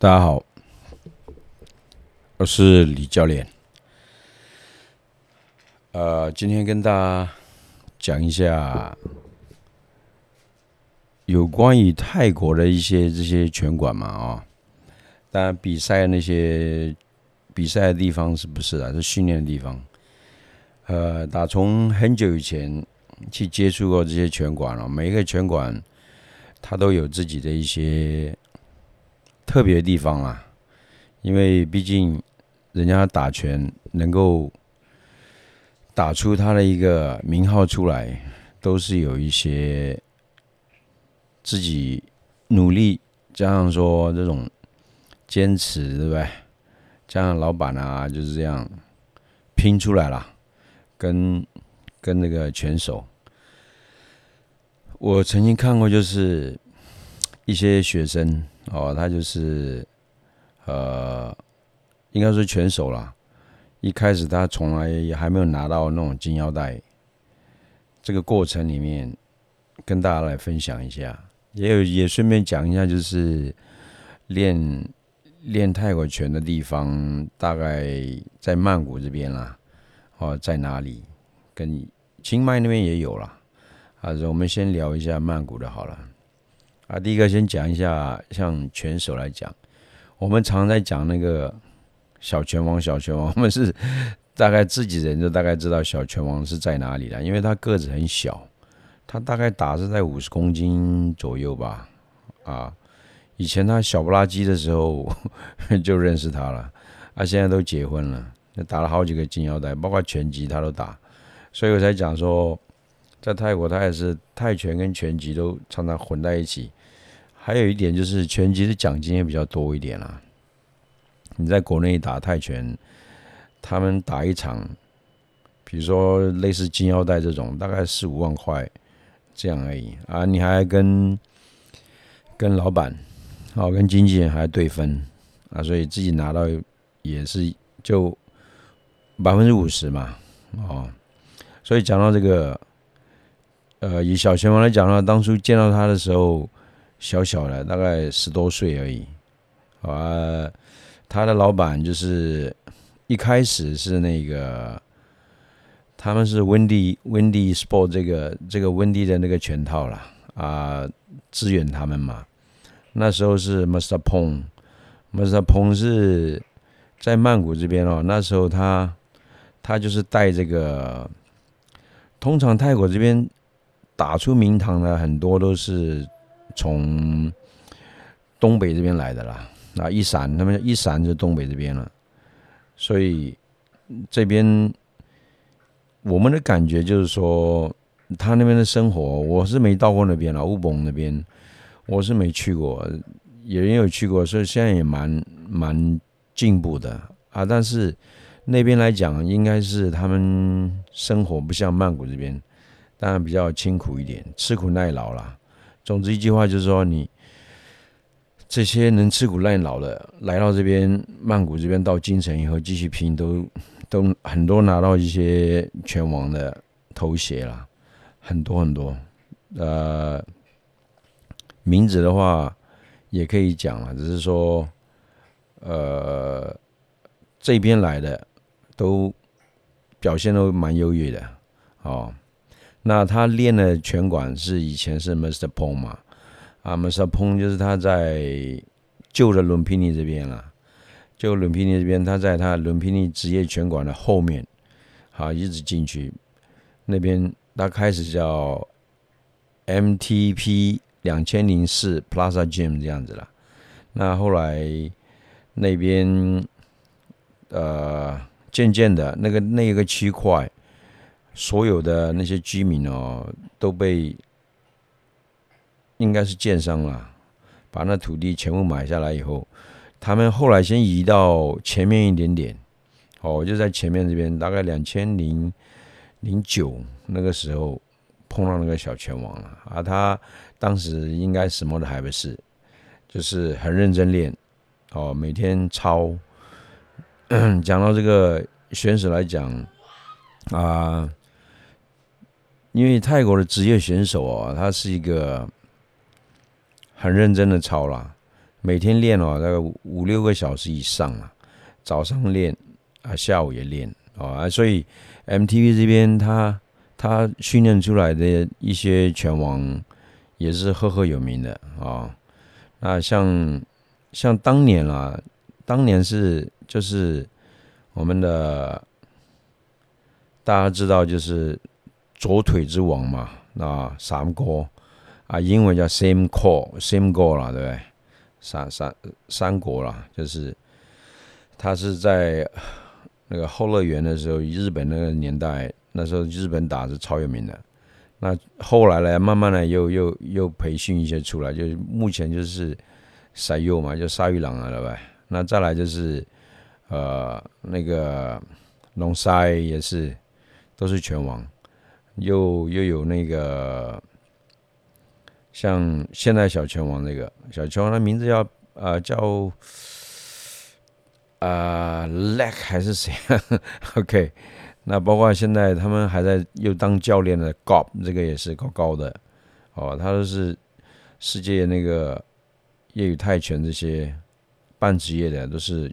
大家好，我是李教练。呃，今天跟大家讲一下有关于泰国的一些这些拳馆嘛啊，当然比赛那些比赛的地方是不是啊？是训练的地方。呃，打从很久以前去接触过这些拳馆了，每一个拳馆它都有自己的一些。特别地方啦，因为毕竟人家打拳能够打出他的一个名号出来，都是有一些自己努力，加上说这种坚持，对不对？加上老板啊，就是这样拼出来了，跟跟那个拳手，我曾经看过，就是一些学生。哦，他就是，呃，应该说拳手啦。一开始他从来也还没有拿到那种金腰带，这个过程里面跟大家来分享一下，也有也顺便讲一下，就是练练泰国拳的地方，大概在曼谷这边啦。哦，在哪里？跟清迈那边也有啦。啊，我们先聊一下曼谷的好了。啊，第一个先讲一下，像拳手来讲，我们常在讲那个小拳王，小拳王，我们是大概自己人就大概知道小拳王是在哪里了，因为他个子很小，他大概打是在五十公斤左右吧。啊，以前他小不拉几的时候 就认识他了，啊，现在都结婚了，打了好几个金腰带，包括拳击他都打，所以我才讲说，在泰国他也是泰拳跟拳击都常常混在一起。还有一点就是拳击的奖金也比较多一点啦。你在国内打泰拳，他们打一场，比如说类似金腰带这种，大概四五万块这样而已啊。你还跟跟老板，哦，跟经纪人还对分啊，所以自己拿到也是就百分之五十嘛，哦。所以讲到这个，呃，以小拳王来讲的话，当初见到他的时候。小小的，大概十多岁而已，啊，他的老板就是一开始是那个，他们是温迪温迪 sport 这个这个温迪的那个拳套啦，啊，支援他们嘛。那时候是 Master Pong，Master Pong 是在曼谷这边哦。那时候他他就是带这个，通常泰国这边打出名堂的很多都是。从东北这边来的啦，那一闪，他们一闪就东北这边了，所以这边我们的感觉就是说，他那边的生活，我是没到过那边了，乌崩那边我是没去过，有人有去过，所以现在也蛮蛮进步的啊。但是那边来讲，应该是他们生活不像曼谷这边，当然比较清苦一点，吃苦耐劳啦。总之一句话就是说，你这些能吃苦耐劳的来到这边曼谷这边到京城以后继续拼，都都很多拿到一些拳王的头衔了，很多很多。呃，名字的话也可以讲了，只是说，呃，这边来的都表现都蛮优越的，哦。那他练的拳馆是以前是 Mr. Pong 嘛？啊，Mr. Pong 就是他在旧的伦皮尼这边了。旧伦皮尼这边，他在他伦皮尼职业拳馆的后面，好一直进去那边，他开始叫 MTP 两千零四 Plaza Gym 这样子了。那后来那边呃，渐渐的那个那个区块。所有的那些居民哦，都被应该是建商了，把那土地全部买下来以后，他们后来先移到前面一点点，哦，就在前面这边，大概两千零零九那个时候碰到那个小拳王了啊，他当时应该什么都还不是，就是很认真练，哦，每天操。讲到这个选手来讲啊。因为泰国的职业选手啊，他是一个很认真的操啦，每天练哦，大概五六个小时以上啊，早上练啊，下午也练啊，所以 MTV 这边他他训练出来的一些拳王也是赫赫有名的啊。那像像当年啊，当年是就是我们的大家知道就是左腿之王嘛，那三哥啊，英文叫 Same Core Same Core 了，对不对？三三三国啦，就是他是在那个后乐园的时候，日本那个年代，那时候日本打是超有名的。那后来呢，慢慢的又又又培训一些出来，就是目前就是赛右嘛，就鲨鱼狼啊，对吧？那再来就是呃那个龙塞也是都是拳王，又又有那个。像现在小拳王那个小拳王，他名字叫呃叫啊 Lack 还是谁？OK，那包括现在他们还在又当教练的 Gob，这个也是高高的哦，他都是世界那个业余泰拳这些半职业的都是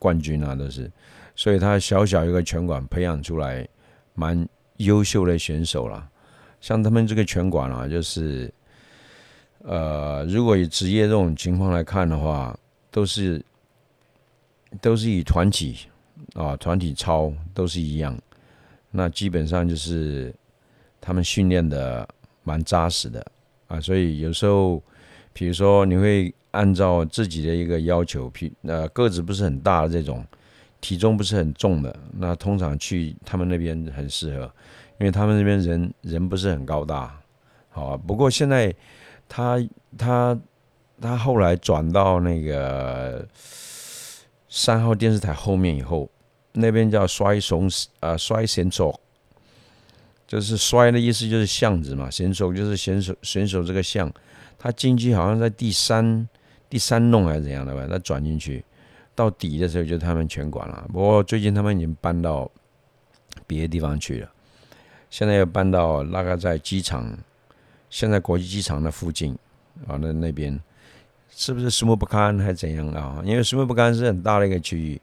冠军啊，都是，所以他小小一个拳馆培养出来蛮优秀的选手了。像他们这个拳馆啊，就是。呃，如果以职业这种情况来看的话，都是都是以团体啊，团体操都是一样。那基本上就是他们训练的蛮扎实的啊，所以有时候，比如说你会按照自己的一个要求，比呃个子不是很大的这种，体重不是很重的，那通常去他们那边很适合，因为他们那边人人不是很高大，好啊。不过现在。他他他后来转到那个三号电视台后面以后，那边叫摔怂啊摔选手，就是摔的意思就是巷子嘛，选手就是选手选手这个巷，他进去好像在第三第三弄还是怎样的吧，他转进去到底的时候就他们全管了。不过最近他们已经搬到别的地方去了，现在又搬到那个在机场。现在国际机场的附近啊，那那边是不是苏木不堪还是怎样啊？因为苏木不堪是很大的一个区域，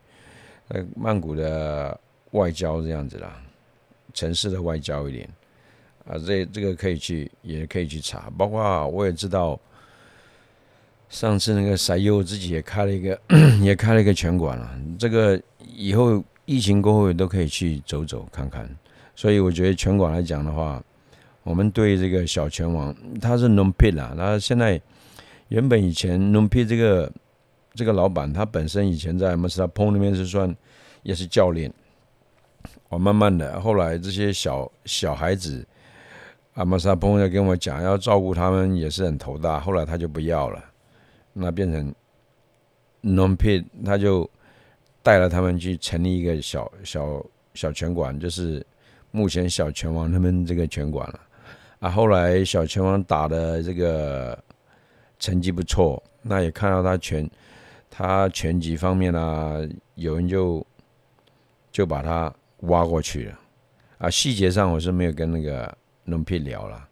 呃，曼谷的外交这样子啦，城市的外交一点啊，这这个可以去，也可以去查。包括我也知道，上次那个塞优自己也开了一个，也开了一个拳馆了。这个以后疫情过后都可以去走走看看。所以我觉得拳馆来讲的话。我们对这个小拳王，他是 Non Pit 啦，他现在原本以前龙皮这个这个老板，他本身以前在 m a s t a p o n 那边是算也是教练。我慢慢的，后来这些小小孩子，阿 m a s t a p o n 要跟我讲要照顾他们，也是很头大。后来他就不要了，那变成，Nonpi 他就带了他们去成立一个小小小拳馆，就是目前小拳王他们这个拳馆了。啊，后来小拳王打的这个成绩不错，那也看到他拳他拳击方面啊，有人就就把他挖过去了。啊，细节上我是没有跟那个农皮聊了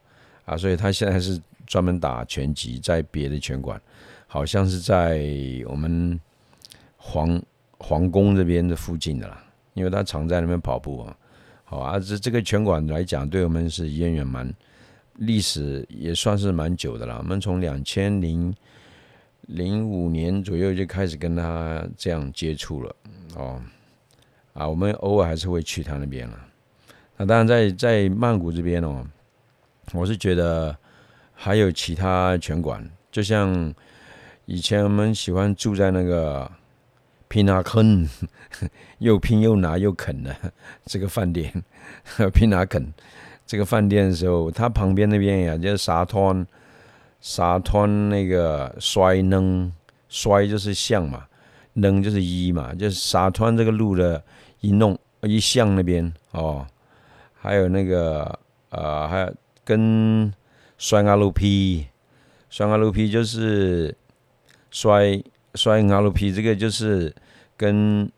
啊，所以他现在是专门打拳击，在别的拳馆，好像是在我们皇皇宫这边的附近的啦，因为他常在那边跑步啊。好啊，这这个拳馆来讲，对我们是渊源蛮。历史也算是蛮久的了。我们从两千零零五年左右就开始跟他这样接触了。哦，啊，我们偶尔还是会去他那边了。那当然，在在曼谷这边哦，我是觉得还有其他拳馆，就像以前我们喜欢住在那个拼拿坑，又拼又拿又啃的这个饭店，拼拿啃。这个饭店的时候，它旁边那边呀，就是沙滩，沙滩那个摔能摔就是巷嘛，能就是一嘛，就是沙滩这个路的一弄一巷那边哦，还有那个呃，还有跟摔阿路皮，摔阿路皮就是摔摔阿路皮，这个就是跟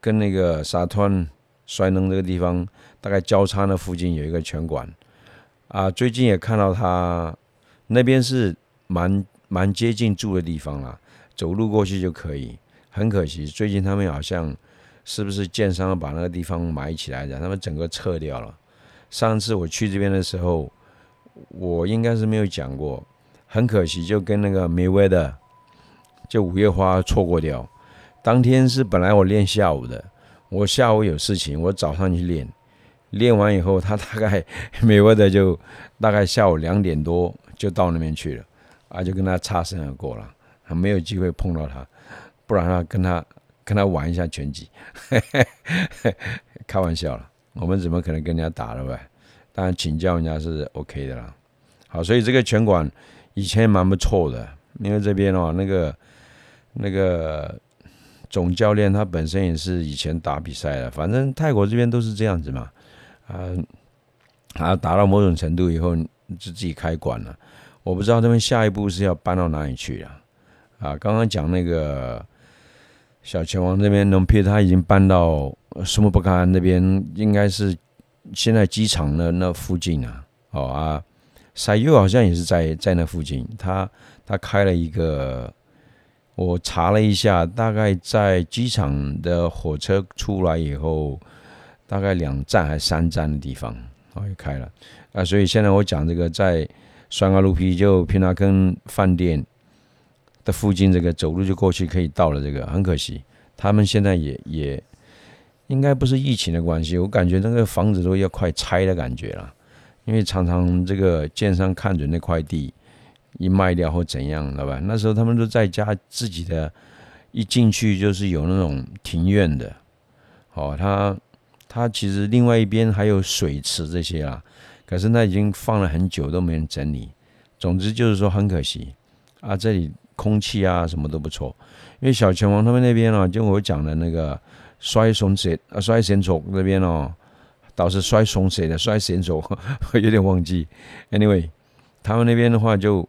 跟那个沙滩摔能这个地方。大概交叉那附近有一个拳馆，啊，最近也看到他那边是蛮蛮接近住的地方啦，走路过去就可以。很可惜，最近他们好像是不是建商把那个地方埋起来的，他们整个撤掉了。上次我去这边的时候，我应该是没有讲过，很可惜，就跟那个梅威的，就五月花错过掉。当天是本来我练下午的，我下午有事情，我早上去练，练完以后，他大概美威的就大概下午两点多就到那边去了，啊，就跟他擦身而过了，还没有机会碰到他。不然他跟他跟他玩一下拳击，开玩笑了，我们怎么可能跟人家打了呗？当然请教人家是 OK 的啦。好，所以这个拳馆以前也蛮不错的，因为这边哦，那个那个总教练他本身也是以前打比赛的，反正泰国这边都是这样子嘛，啊啊，打到某种程度以后就自己开馆了。我不知道他们下一步是要搬到哪里去啊？啊，刚刚讲那个。小拳王这边，农皮他已经搬到苏木布卡那边，应该是现在机场的那附近啊。哦啊，塞尤好像也是在在那附近。他他开了一个，我查了一下，大概在机场的火车出来以后，大概两站还三站的地方，哦，也开了啊。所以现在我讲这个，在双阿路皮就平纳根饭店。的附近这个走路就过去可以到了，这个很可惜，他们现在也也应该不是疫情的关系，我感觉那个房子都要快拆的感觉了，因为常常这个建商看准那块地一卖掉或怎样，知道吧？那时候他们都在家自己的，一进去就是有那种庭院的，哦，他他其实另外一边还有水池这些啊，可是那已经放了很久都没人整理，总之就是说很可惜啊，这里。空气啊，什么都不错。因为小拳王他们那边啊，就我讲的那个摔松石啊，摔绳索那边哦，倒是摔松谁的，摔绳索 有点忘记。Anyway，他们那边的话就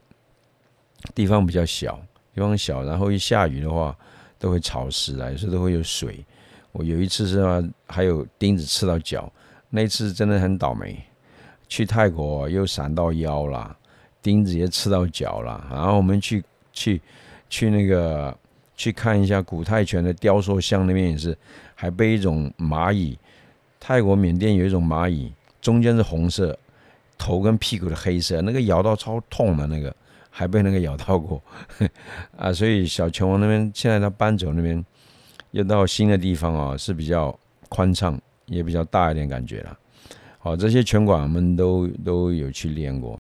地方比较小，地方小，然后一下雨的话都会潮湿啊，有时候都会有水。我有一次是啊，还有钉子刺到脚，那次真的很倒霉。去泰国又闪到腰了，钉子也刺到脚了，然后我们去。去去那个去看一下古泰拳的雕塑像，那边也是，还被一种蚂蚁，泰国缅甸有一种蚂蚁，中间是红色，头跟屁股的黑色，那个咬到超痛的那个，还被那个咬到过，啊，所以小拳王那边现在他搬走那边，又到新的地方啊，是比较宽敞，也比较大一点感觉了。好，这些拳馆我们都都有去练过。